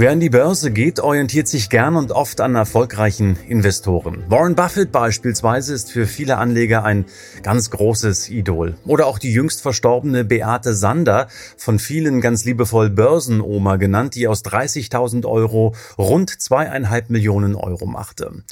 Wer an die Börse geht, orientiert sich gern und oft an erfolgreichen Investoren. Warren Buffett beispielsweise ist für viele Anleger ein ganz großes Idol. Oder auch die jüngst verstorbene Beate Sander, von vielen ganz liebevoll Börsenoma genannt, die aus 30.000 Euro rund zweieinhalb Millionen Euro machte.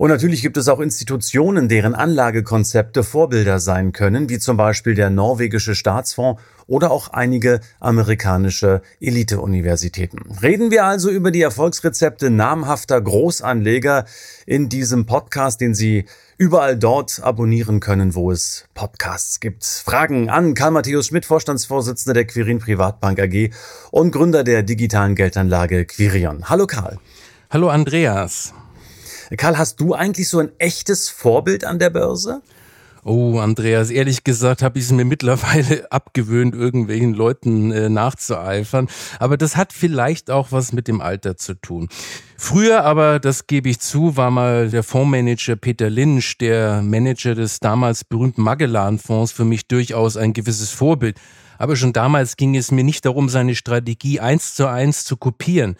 Und natürlich gibt es auch Institutionen, deren Anlagekonzepte Vorbilder sein können, wie zum Beispiel der norwegische Staatsfonds oder auch einige amerikanische Elite-Universitäten. Reden wir also über die Erfolgsrezepte namhafter Großanleger in diesem Podcast, den Sie überall dort abonnieren können, wo es Podcasts gibt. Fragen an Karl Matthäus Schmidt, Vorstandsvorsitzender der Quirin Privatbank AG und Gründer der digitalen Geldanlage Quirion. Hallo Karl. Hallo Andreas. Karl, hast du eigentlich so ein echtes Vorbild an der Börse? Oh, Andreas, ehrlich gesagt habe ich es mir mittlerweile abgewöhnt, irgendwelchen Leuten äh, nachzueifern. Aber das hat vielleicht auch was mit dem Alter zu tun. Früher aber, das gebe ich zu, war mal der Fondsmanager Peter Lynch, der Manager des damals berühmten Magellan-Fonds, für mich durchaus ein gewisses Vorbild. Aber schon damals ging es mir nicht darum, seine Strategie eins zu eins zu kopieren.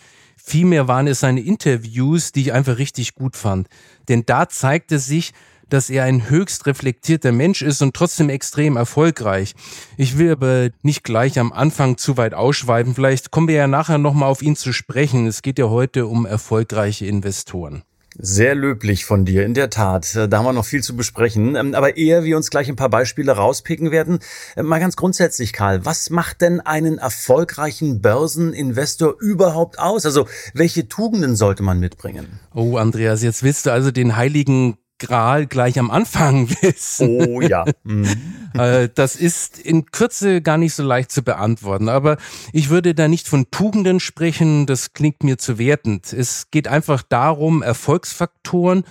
Vielmehr waren es seine Interviews, die ich einfach richtig gut fand. Denn da zeigte sich, dass er ein höchst reflektierter Mensch ist und trotzdem extrem erfolgreich. Ich will aber nicht gleich am Anfang zu weit ausschweifen. Vielleicht kommen wir ja nachher nochmal auf ihn zu sprechen. Es geht ja heute um erfolgreiche Investoren. Sehr löblich von dir, in der Tat. Da haben wir noch viel zu besprechen. Ähm, aber ehe wir uns gleich ein paar Beispiele rauspicken werden, äh, mal ganz grundsätzlich, Karl, was macht denn einen erfolgreichen Börseninvestor überhaupt aus? Also welche Tugenden sollte man mitbringen? Oh, Andreas, jetzt willst du also den heiligen Gral gleich am Anfang wissen. Oh ja. Mhm. Äh, das ist in Kürze gar nicht so leicht zu beantworten. Aber ich würde da nicht von Tugenden sprechen, das klingt mir zu wertend. Es geht einfach darum, Erfolgsfaktoren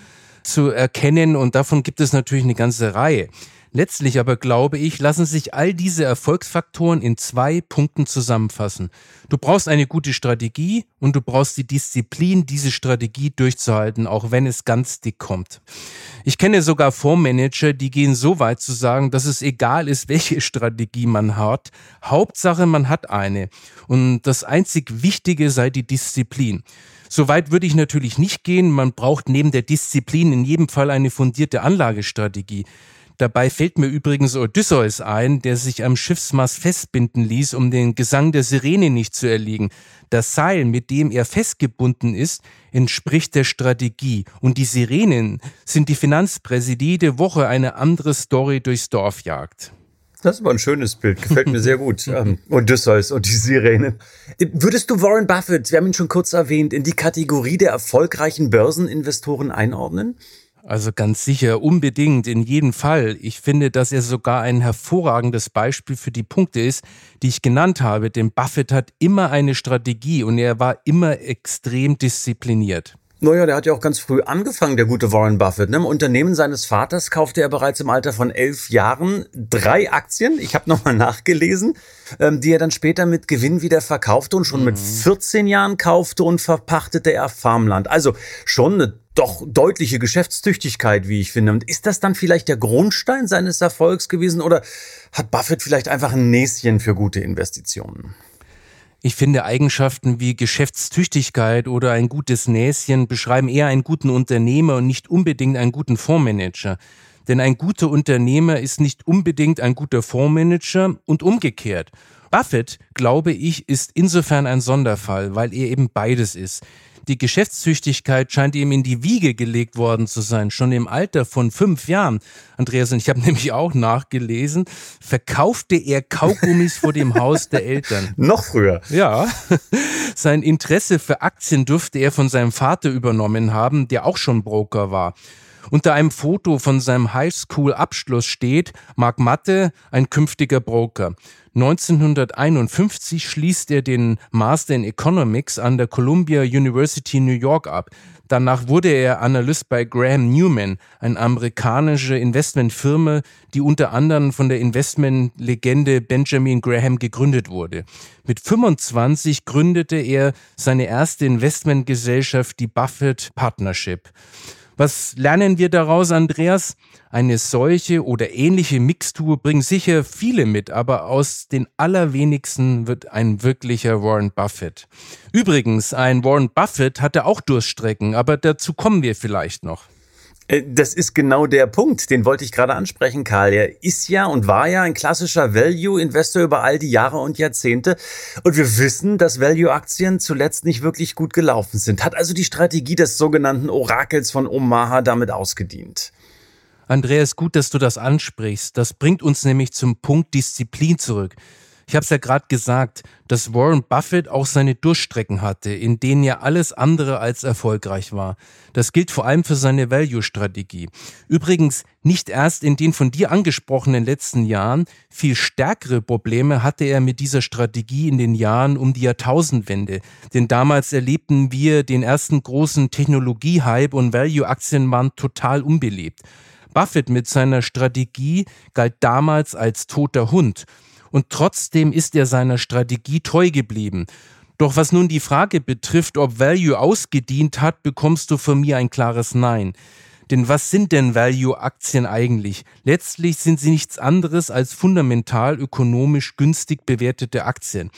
zu erkennen und davon gibt es natürlich eine ganze Reihe. Letztlich aber glaube ich, lassen sich all diese Erfolgsfaktoren in zwei Punkten zusammenfassen. Du brauchst eine gute Strategie und du brauchst die Disziplin, diese Strategie durchzuhalten, auch wenn es ganz dick kommt. Ich kenne sogar Fondsmanager, die gehen so weit zu sagen, dass es egal ist, welche Strategie man hat. Hauptsache, man hat eine. Und das einzig Wichtige sei die Disziplin. Soweit würde ich natürlich nicht gehen. Man braucht neben der Disziplin in jedem Fall eine fundierte Anlagestrategie. Dabei fällt mir übrigens Odysseus ein, der sich am Schiffsmast festbinden ließ, um den Gesang der Sirene nicht zu erliegen. Das Seil, mit dem er festgebunden ist, entspricht der Strategie. Und die Sirenen sind die Finanzpräsie, die Woche eine andere Story durchs Dorf jagt. Das ist aber ein schönes Bild, gefällt mir sehr gut. ähm, Odysseus und die Sirenen. Würdest du Warren Buffett, wir haben ihn schon kurz erwähnt, in die Kategorie der erfolgreichen Börseninvestoren einordnen? Also ganz sicher, unbedingt, in jedem Fall. Ich finde, dass er sogar ein hervorragendes Beispiel für die Punkte ist, die ich genannt habe. Denn Buffett hat immer eine Strategie und er war immer extrem diszipliniert. Naja, der hat ja auch ganz früh angefangen, der gute Warren Buffett. Ne? Im Unternehmen seines Vaters kaufte er bereits im Alter von elf Jahren drei Aktien, ich habe nochmal nachgelesen, ähm, die er dann später mit Gewinn wieder verkaufte und schon mhm. mit 14 Jahren kaufte und verpachtete er Farmland. Also schon eine doch deutliche Geschäftstüchtigkeit, wie ich finde. Und ist das dann vielleicht der Grundstein seines Erfolgs gewesen oder hat Buffett vielleicht einfach ein Näschen für gute Investitionen? Ich finde, Eigenschaften wie Geschäftstüchtigkeit oder ein gutes Näschen beschreiben eher einen guten Unternehmer und nicht unbedingt einen guten Fondsmanager. Denn ein guter Unternehmer ist nicht unbedingt ein guter Fondsmanager und umgekehrt. Buffett, glaube ich, ist insofern ein Sonderfall, weil er eben beides ist. Die Geschäftstüchtigkeit scheint ihm in die Wiege gelegt worden zu sein, schon im Alter von fünf Jahren. Andreas, und ich habe nämlich auch nachgelesen, verkaufte er Kaugummis vor dem Haus der Eltern. Noch früher. Ja. Sein Interesse für Aktien dürfte er von seinem Vater übernommen haben, der auch schon Broker war. Unter einem Foto von seinem Highschool-Abschluss steht Mark Matte, ein künftiger Broker. 1951 schließt er den Master in Economics an der Columbia University New York ab. Danach wurde er Analyst bei Graham Newman, eine amerikanische Investmentfirma, die unter anderem von der Investmentlegende Benjamin Graham gegründet wurde. Mit 25 gründete er seine erste Investmentgesellschaft, die Buffett Partnership. Was lernen wir daraus, Andreas? Eine solche oder ähnliche Mixtur bringen sicher viele mit, aber aus den allerwenigsten wird ein wirklicher Warren Buffett. Übrigens, ein Warren Buffett hatte auch Durststrecken, aber dazu kommen wir vielleicht noch. Äh, das ist genau der Punkt, den wollte ich gerade ansprechen, Karl. Er ist ja und war ja ein klassischer Value-Investor über all die Jahre und Jahrzehnte. Und wir wissen, dass Value-Aktien zuletzt nicht wirklich gut gelaufen sind. Hat also die Strategie des sogenannten Orakels von Omaha damit ausgedient. Andreas, gut, dass du das ansprichst. Das bringt uns nämlich zum Punkt Disziplin zurück. Ich habe es ja gerade gesagt, dass Warren Buffett auch seine Durchstrecken hatte, in denen er alles andere als erfolgreich war. Das gilt vor allem für seine Value-Strategie. Übrigens nicht erst in den von dir angesprochenen letzten Jahren, viel stärkere Probleme hatte er mit dieser Strategie in den Jahren um die Jahrtausendwende. Denn damals erlebten wir den ersten großen Technologie-Hype und Value-Aktien waren total unbelebt. Buffett mit seiner Strategie galt damals als toter Hund und trotzdem ist er seiner Strategie treu geblieben. Doch was nun die Frage betrifft, ob Value ausgedient hat, bekommst du von mir ein klares Nein. Denn was sind denn Value-Aktien eigentlich? Letztlich sind sie nichts anderes als fundamental ökonomisch günstig bewertete Aktien.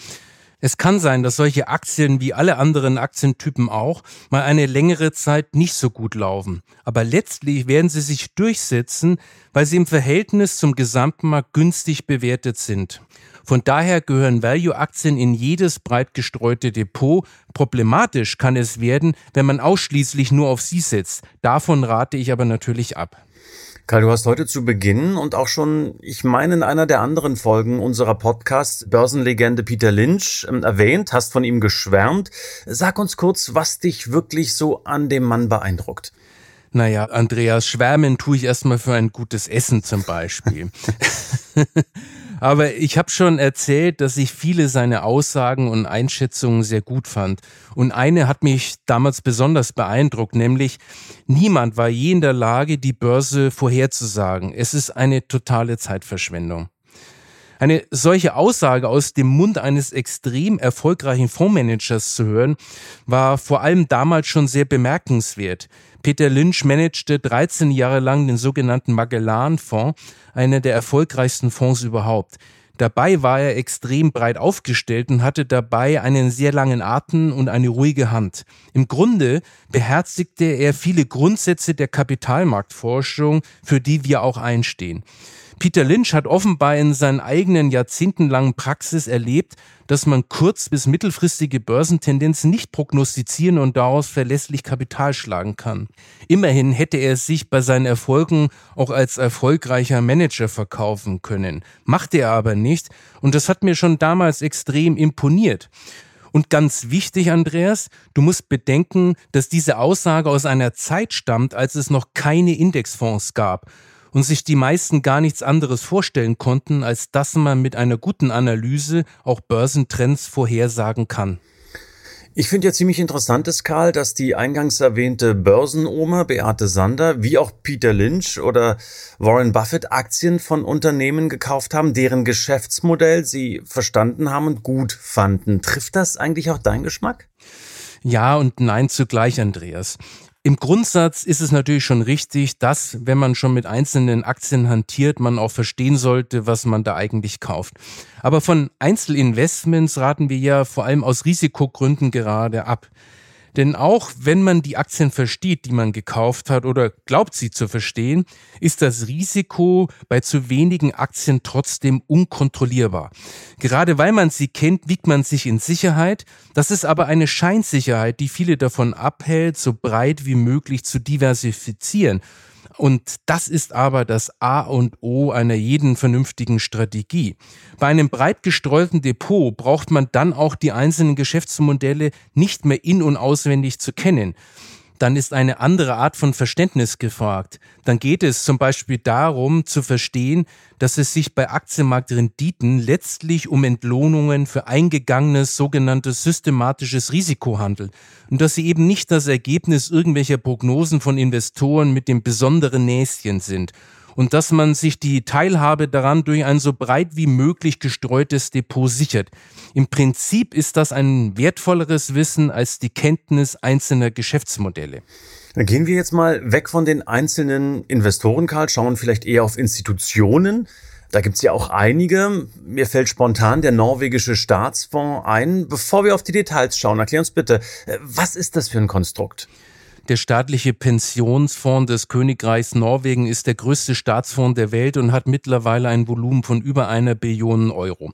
Es kann sein, dass solche Aktien wie alle anderen Aktientypen auch mal eine längere Zeit nicht so gut laufen. Aber letztlich werden sie sich durchsetzen, weil sie im Verhältnis zum Gesamtmarkt günstig bewertet sind. Von daher gehören Value-Aktien in jedes breit gestreute Depot. Problematisch kann es werden, wenn man ausschließlich nur auf sie setzt. Davon rate ich aber natürlich ab. Karl, du hast heute zu Beginn und auch schon, ich meine, in einer der anderen Folgen unserer Podcasts Börsenlegende Peter Lynch ähm, erwähnt, hast von ihm geschwärmt. Sag uns kurz, was dich wirklich so an dem Mann beeindruckt. Naja, Andreas, schwärmen tue ich erstmal für ein gutes Essen zum Beispiel. Aber ich habe schon erzählt, dass ich viele seiner Aussagen und Einschätzungen sehr gut fand. Und eine hat mich damals besonders beeindruckt, nämlich niemand war je in der Lage, die Börse vorherzusagen. Es ist eine totale Zeitverschwendung. Eine solche Aussage aus dem Mund eines extrem erfolgreichen Fondsmanagers zu hören, war vor allem damals schon sehr bemerkenswert. Peter Lynch managte 13 Jahre lang den sogenannten Magellan-Fonds, einer der erfolgreichsten Fonds überhaupt. Dabei war er extrem breit aufgestellt und hatte dabei einen sehr langen Atem und eine ruhige Hand. Im Grunde beherzigte er viele Grundsätze der Kapitalmarktforschung, für die wir auch einstehen. Peter Lynch hat offenbar in seiner eigenen jahrzehntelangen Praxis erlebt, dass man kurz- bis mittelfristige Börsentendenzen nicht prognostizieren und daraus verlässlich Kapital schlagen kann. Immerhin hätte er sich bei seinen Erfolgen auch als erfolgreicher Manager verkaufen können. Machte er aber nicht und das hat mir schon damals extrem imponiert. Und ganz wichtig, Andreas, du musst bedenken, dass diese Aussage aus einer Zeit stammt, als es noch keine Indexfonds gab und sich die meisten gar nichts anderes vorstellen konnten, als dass man mit einer guten Analyse auch Börsentrends vorhersagen kann. Ich finde ja ziemlich interessant ist, Karl, dass die eingangs erwähnte Börsenoma Beate Sander wie auch Peter Lynch oder Warren Buffett Aktien von Unternehmen gekauft haben, deren Geschäftsmodell sie verstanden haben und gut fanden. Trifft das eigentlich auch deinen Geschmack? Ja und nein zugleich, Andreas. Im Grundsatz ist es natürlich schon richtig, dass, wenn man schon mit einzelnen Aktien hantiert, man auch verstehen sollte, was man da eigentlich kauft. Aber von Einzelinvestments raten wir ja vor allem aus Risikogründen gerade ab. Denn auch wenn man die Aktien versteht, die man gekauft hat oder glaubt sie zu verstehen, ist das Risiko bei zu wenigen Aktien trotzdem unkontrollierbar. Gerade weil man sie kennt, wiegt man sich in Sicherheit. Das ist aber eine Scheinsicherheit, die viele davon abhält, so breit wie möglich zu diversifizieren und das ist aber das A und O einer jeden vernünftigen Strategie. Bei einem breit gestreuten Depot braucht man dann auch die einzelnen Geschäftsmodelle nicht mehr in und auswendig zu kennen. Dann ist eine andere Art von Verständnis gefragt. Dann geht es zum Beispiel darum zu verstehen, dass es sich bei Aktienmarktrenditen letztlich um Entlohnungen für eingegangenes sogenanntes systematisches Risiko handelt und dass sie eben nicht das Ergebnis irgendwelcher Prognosen von Investoren mit dem besonderen Näschen sind und dass man sich die Teilhabe daran durch ein so breit wie möglich gestreutes Depot sichert. Im Prinzip ist das ein wertvolleres Wissen als die Kenntnis einzelner Geschäftsmodelle. Dann gehen wir jetzt mal weg von den einzelnen Investoren, Karl, schauen vielleicht eher auf Institutionen. Da gibt's ja auch einige. Mir fällt spontan der norwegische Staatsfonds ein. Bevor wir auf die Details schauen, erklär uns bitte, äh, was ist das für ein Konstrukt? Der staatliche Pensionsfonds des Königreichs Norwegen ist der größte Staatsfonds der Welt und hat mittlerweile ein Volumen von über einer Billion Euro.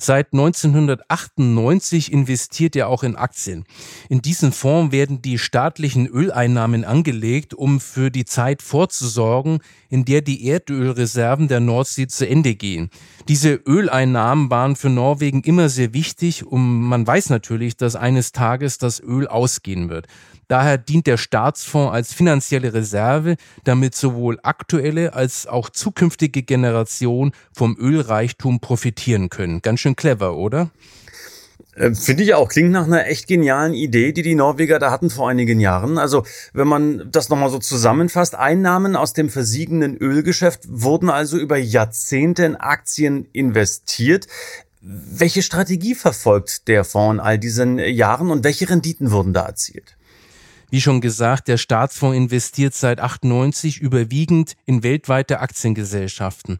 Seit 1998 investiert er auch in Aktien. In diesen Fonds werden die staatlichen Öleinnahmen angelegt, um für die Zeit vorzusorgen, in der die Erdölreserven der Nordsee zu Ende gehen. Diese Öleinnahmen waren für Norwegen immer sehr wichtig und man weiß natürlich, dass eines Tages das Öl ausgehen wird. Daher dient der Staatsfonds als finanzielle Reserve, damit sowohl aktuelle als auch zukünftige Generationen vom Ölreichtum profitieren können. Ganz schön clever, oder? Äh, finde ich auch. Klingt nach einer echt genialen Idee, die die Norweger da hatten vor einigen Jahren. Also, wenn man das nochmal so zusammenfasst, Einnahmen aus dem versiegenden Ölgeschäft wurden also über Jahrzehnte in Aktien investiert. Welche Strategie verfolgt der Fonds in all diesen Jahren und welche Renditen wurden da erzielt? Wie schon gesagt, der Staatsfonds investiert seit 98 überwiegend in weltweite Aktiengesellschaften.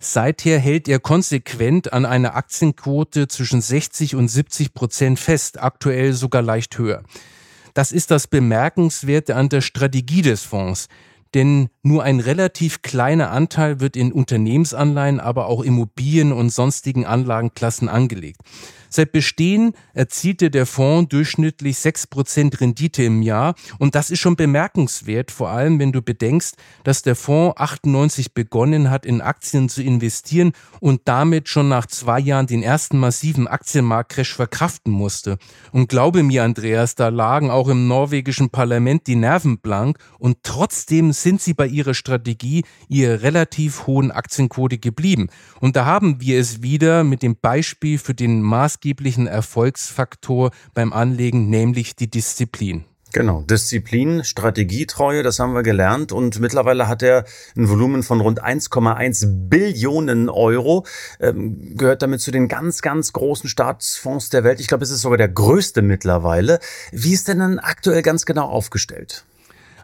Seither hält er konsequent an einer Aktienquote zwischen 60 und 70 Prozent fest, aktuell sogar leicht höher. Das ist das Bemerkenswerte an der Strategie des Fonds denn nur ein relativ kleiner Anteil wird in Unternehmensanleihen, aber auch Immobilien und sonstigen Anlagenklassen angelegt. Seit Bestehen erzielte der Fonds durchschnittlich 6% Rendite im Jahr und das ist schon bemerkenswert, vor allem wenn du bedenkst, dass der Fonds 98 begonnen hat, in Aktien zu investieren und damit schon nach zwei Jahren den ersten massiven Aktienmarktcrash verkraften musste. Und glaube mir, Andreas, da lagen auch im norwegischen Parlament die Nerven blank und trotzdem sind sie bei ihrer Strategie ihrer relativ hohen Aktienquote geblieben. Und da haben wir es wieder mit dem Beispiel für den Maß maßgeblichen Erfolgsfaktor beim Anlegen, nämlich die Disziplin. Genau, Disziplin, Strategietreue, das haben wir gelernt und mittlerweile hat er ein Volumen von rund 1,1 Billionen Euro, ähm, gehört damit zu den ganz, ganz großen Staatsfonds der Welt. Ich glaube, es ist sogar der größte mittlerweile. Wie ist denn dann aktuell ganz genau aufgestellt?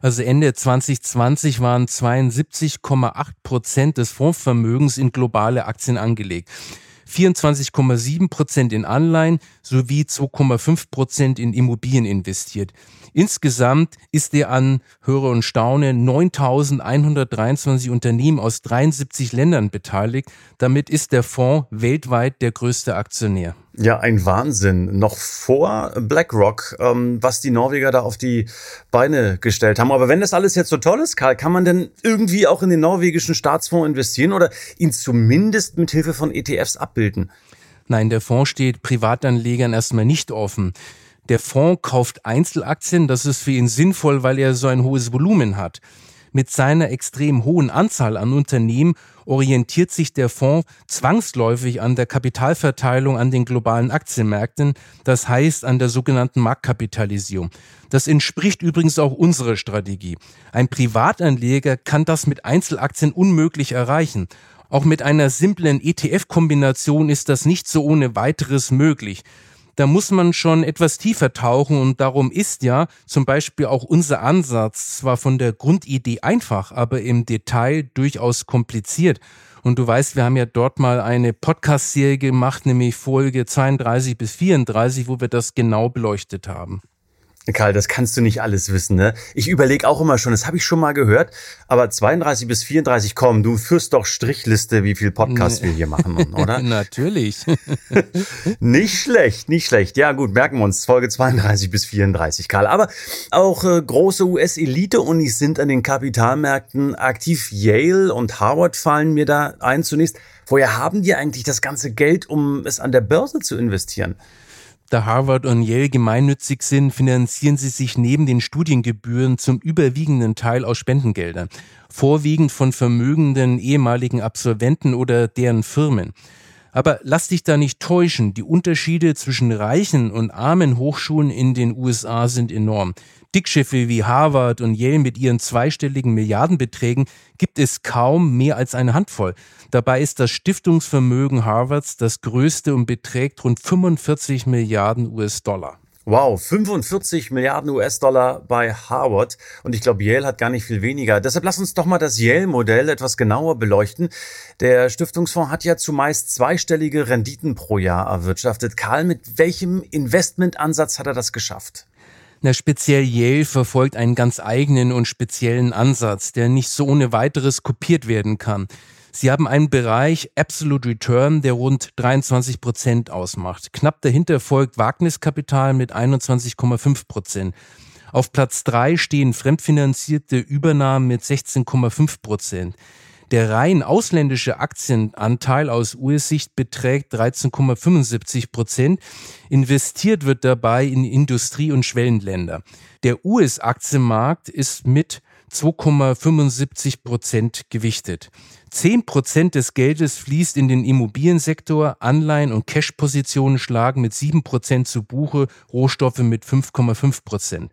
Also Ende 2020 waren 72,8 Prozent des Fondsvermögens in globale Aktien angelegt. 24,7 Prozent in Anleihen sowie 2,5 Prozent in Immobilien investiert. Insgesamt ist er an, höre und staune, 9.123 Unternehmen aus 73 Ländern beteiligt. Damit ist der Fonds weltweit der größte Aktionär. Ja, ein Wahnsinn. Noch vor BlackRock, ähm, was die Norweger da auf die Beine gestellt haben. Aber wenn das alles jetzt so toll ist, Karl, kann man denn irgendwie auch in den norwegischen Staatsfonds investieren oder ihn zumindest mit Hilfe von ETFs abbilden? Nein, der Fonds steht Privatanlegern erstmal nicht offen. Der Fonds kauft Einzelaktien, das ist für ihn sinnvoll, weil er so ein hohes Volumen hat. Mit seiner extrem hohen Anzahl an Unternehmen orientiert sich der Fonds zwangsläufig an der Kapitalverteilung an den globalen Aktienmärkten, das heißt an der sogenannten Marktkapitalisierung. Das entspricht übrigens auch unserer Strategie. Ein Privatanleger kann das mit Einzelaktien unmöglich erreichen. Auch mit einer simplen ETF-Kombination ist das nicht so ohne weiteres möglich da muss man schon etwas tiefer tauchen und darum ist ja zum Beispiel auch unser Ansatz zwar von der Grundidee einfach, aber im Detail durchaus kompliziert. Und du weißt, wir haben ja dort mal eine Podcast-Serie gemacht, nämlich Folge 32 bis 34, wo wir das genau beleuchtet haben. Karl, das kannst du nicht alles wissen, ne? Ich überlege auch immer schon, das habe ich schon mal gehört, aber 32 bis 34, komm, du führst doch Strichliste, wie viel Podcasts wir hier machen, oder? Natürlich. nicht schlecht, nicht schlecht. Ja, gut, merken wir uns, Folge 32 bis 34, Karl. Aber auch äh, große US-Elite-Unis sind an den Kapitalmärkten aktiv. Yale und Harvard fallen mir da ein zunächst. Woher haben die eigentlich das ganze Geld, um es an der Börse zu investieren? Da Harvard und Yale gemeinnützig sind, finanzieren sie sich neben den Studiengebühren zum überwiegenden Teil aus Spendengeldern, vorwiegend von vermögenden ehemaligen Absolventen oder deren Firmen. Aber lass dich da nicht täuschen, die Unterschiede zwischen reichen und armen Hochschulen in den USA sind enorm. Dickschiffe wie Harvard und Yale mit ihren zweistelligen Milliardenbeträgen gibt es kaum mehr als eine Handvoll. Dabei ist das Stiftungsvermögen Harvards das größte und beträgt rund 45 Milliarden US-Dollar. Wow, 45 Milliarden US-Dollar bei Harvard und ich glaube, Yale hat gar nicht viel weniger. Deshalb lass uns doch mal das Yale-Modell etwas genauer beleuchten. Der Stiftungsfonds hat ja zumeist zweistellige Renditen pro Jahr erwirtschaftet. Karl, mit welchem Investmentansatz hat er das geschafft? Na, speziell Yale verfolgt einen ganz eigenen und speziellen Ansatz, der nicht so ohne weiteres kopiert werden kann. Sie haben einen Bereich Absolute Return, der rund 23 Prozent ausmacht. Knapp dahinter folgt Wagniskapital mit 21,5 Prozent. Auf Platz drei stehen fremdfinanzierte Übernahmen mit 16,5 Prozent. Der rein ausländische Aktienanteil aus US-Sicht beträgt 13,75 Prozent. Investiert wird dabei in Industrie- und Schwellenländer. Der US-Aktienmarkt ist mit 2,75 Prozent gewichtet. 10 Prozent des Geldes fließt in den Immobiliensektor, Anleihen und Cash-Positionen schlagen mit 7 Prozent zu Buche, Rohstoffe mit 5,5 Prozent.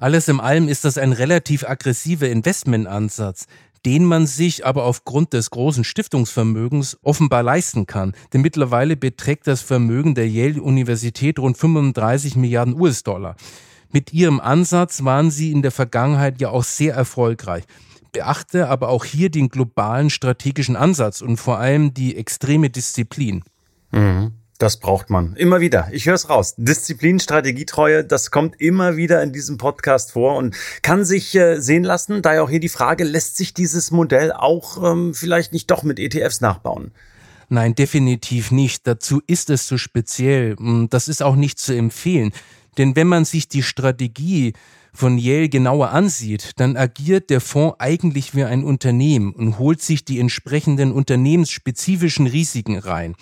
Alles in allem ist das ein relativ aggressiver Investmentansatz, den man sich aber aufgrund des großen Stiftungsvermögens offenbar leisten kann. Denn mittlerweile beträgt das Vermögen der Yale-Universität rund 35 Milliarden US-Dollar. Mit ihrem Ansatz waren sie in der Vergangenheit ja auch sehr erfolgreich beachte aber auch hier den globalen strategischen Ansatz und vor allem die extreme Disziplin. Mhm. Das braucht man. Immer wieder. Ich höre es raus. Disziplin, Strategietreue, das kommt immer wieder in diesem Podcast vor und kann sich äh, sehen lassen. Daher auch hier die Frage, lässt sich dieses Modell auch ähm, vielleicht nicht doch mit ETFs nachbauen? Nein, definitiv nicht. Dazu ist es zu speziell. Das ist auch nicht zu empfehlen. Denn wenn man sich die Strategie von Yale genauer ansieht, dann agiert der Fonds eigentlich wie ein Unternehmen und holt sich die entsprechenden unternehmensspezifischen Risiken rein.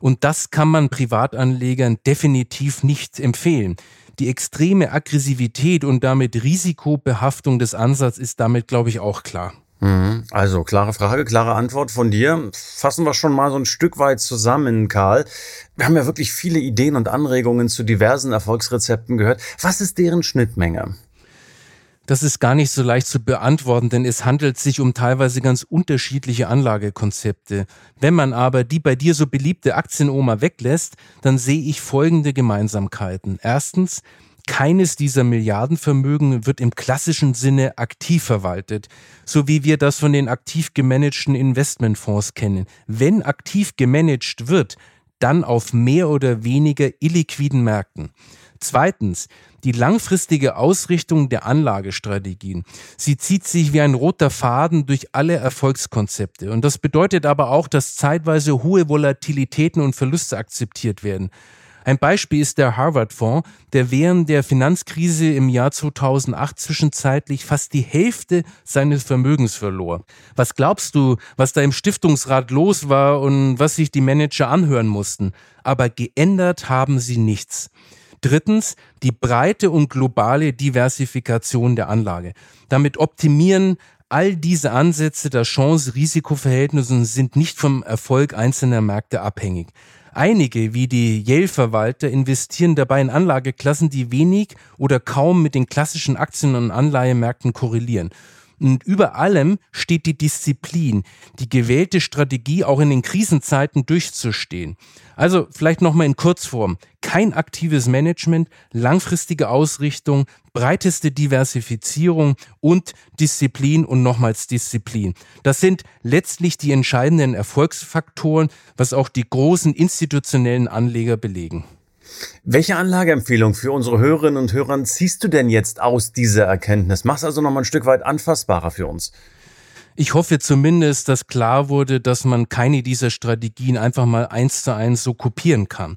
Und das kann man Privatanlegern definitiv nicht empfehlen. Die extreme Aggressivität und damit Risikobehaftung des Ansatzes ist damit, glaube ich, auch klar. Mhm. Also klare Frage, klare Antwort von dir. Fassen wir schon mal so ein Stück weit zusammen, Karl. Wir haben ja wirklich viele Ideen und Anregungen zu diversen Erfolgsrezepten gehört. Was ist deren Schnittmenge? Das ist gar nicht so leicht zu beantworten, denn es handelt sich um teilweise ganz unterschiedliche Anlagekonzepte. Wenn man aber die bei dir so beliebte Aktienoma weglässt, dann sehe ich folgende Gemeinsamkeiten. Erstens, keines dieser Milliardenvermögen wird im klassischen Sinne aktiv verwaltet, so wie wir das von den aktiv gemanagten Investmentfonds kennen. Wenn aktiv gemanagt wird, dann auf mehr oder weniger illiquiden Märkten. Zweitens, die langfristige Ausrichtung der Anlagestrategien. Sie zieht sich wie ein roter Faden durch alle Erfolgskonzepte. Und das bedeutet aber auch, dass zeitweise hohe Volatilitäten und Verluste akzeptiert werden. Ein Beispiel ist der Harvard-Fonds, der während der Finanzkrise im Jahr 2008 zwischenzeitlich fast die Hälfte seines Vermögens verlor. Was glaubst du, was da im Stiftungsrat los war und was sich die Manager anhören mussten? Aber geändert haben sie nichts. Drittens, die breite und globale Diversifikation der Anlage. Damit optimieren all diese Ansätze das Chance-Risiko-Verhältnis und sind nicht vom Erfolg einzelner Märkte abhängig. Einige, wie die Yale-Verwalter, investieren dabei in Anlageklassen, die wenig oder kaum mit den klassischen Aktien- und Anleihemärkten korrelieren. Und über allem steht die Disziplin, die gewählte Strategie auch in den Krisenzeiten durchzustehen. Also vielleicht nochmal in Kurzform. Kein aktives Management, langfristige Ausrichtung, breiteste Diversifizierung und Disziplin und nochmals Disziplin. Das sind letztlich die entscheidenden Erfolgsfaktoren, was auch die großen institutionellen Anleger belegen. Welche Anlageempfehlung für unsere Hörerinnen und Hörer ziehst du denn jetzt aus dieser Erkenntnis? Mach's also nochmal ein Stück weit anfassbarer für uns. Ich hoffe zumindest, dass klar wurde, dass man keine dieser Strategien einfach mal eins zu eins so kopieren kann.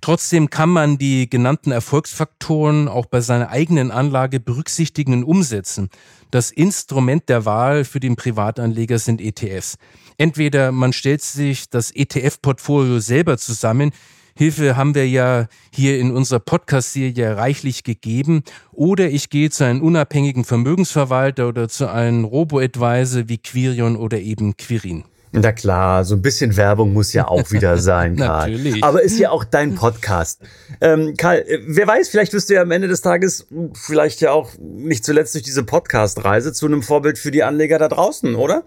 Trotzdem kann man die genannten Erfolgsfaktoren auch bei seiner eigenen Anlage berücksichtigen und umsetzen. Das Instrument der Wahl für den Privatanleger sind ETFs. Entweder man stellt sich das ETF-Portfolio selber zusammen, Hilfe haben wir ja hier in unserer Podcast-Serie reichlich gegeben. Oder ich gehe zu einem unabhängigen Vermögensverwalter oder zu einem Robo-Advisor wie Quirion oder eben Quirin. Na klar, so ein bisschen Werbung muss ja auch wieder sein, Karl. Natürlich. Aber ist ja auch dein Podcast. Ähm, Karl, äh, wer weiß, vielleicht wirst du ja am Ende des Tages, vielleicht ja auch nicht zuletzt durch diese Podcast-Reise zu einem Vorbild für die Anleger da draußen, oder?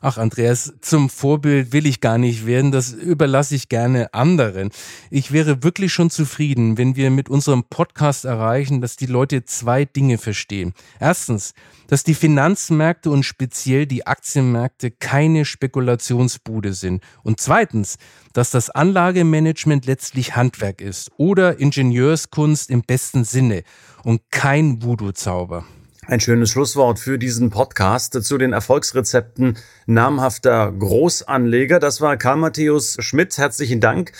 Ach Andreas, zum Vorbild will ich gar nicht werden, das überlasse ich gerne anderen. Ich wäre wirklich schon zufrieden, wenn wir mit unserem Podcast erreichen, dass die Leute zwei Dinge verstehen. Erstens, dass die Finanzmärkte und speziell die Aktienmärkte keine Spekulationsbude sind. Und zweitens, dass das Anlagemanagement letztlich Handwerk ist oder Ingenieurskunst im besten Sinne und kein Voodoo-Zauber. Ein schönes Schlusswort für diesen Podcast zu den Erfolgsrezepten namhafter Großanleger. Das war Karl Matthäus Schmidt. Herzlichen Dank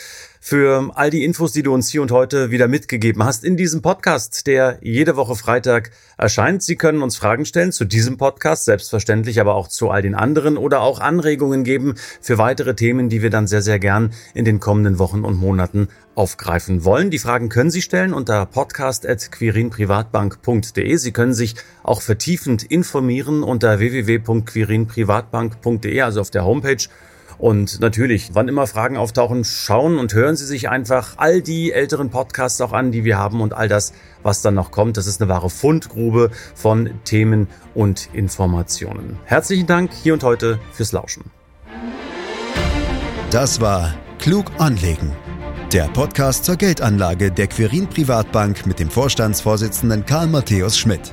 für all die Infos, die du uns hier und heute wieder mitgegeben hast in diesem Podcast, der jede Woche Freitag erscheint. Sie können uns Fragen stellen zu diesem Podcast, selbstverständlich, aber auch zu all den anderen oder auch Anregungen geben für weitere Themen, die wir dann sehr, sehr gern in den kommenden Wochen und Monaten aufgreifen wollen. Die Fragen können Sie stellen unter podcast.quirinprivatbank.de. Sie können sich auch vertiefend informieren unter www.quirinprivatbank.de, also auf der Homepage und natürlich, wann immer Fragen auftauchen, schauen und hören Sie sich einfach all die älteren Podcasts auch an, die wir haben und all das, was dann noch kommt. Das ist eine wahre Fundgrube von Themen und Informationen. Herzlichen Dank hier und heute fürs Lauschen. Das war Klug anlegen. Der Podcast zur Geldanlage der Quirin Privatbank mit dem Vorstandsvorsitzenden Karl Matthäus Schmidt.